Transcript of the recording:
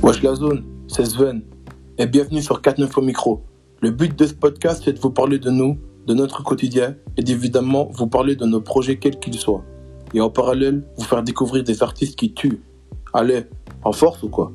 Wesh la zone, c'est Sven. Et bienvenue sur 49 au micro. Le but de ce podcast, c'est de vous parler de nous, de notre quotidien et évidemment vous parler de nos projets quels qu'ils soient. Et en parallèle, vous faire découvrir des artistes qui tuent. Allez, en force ou quoi?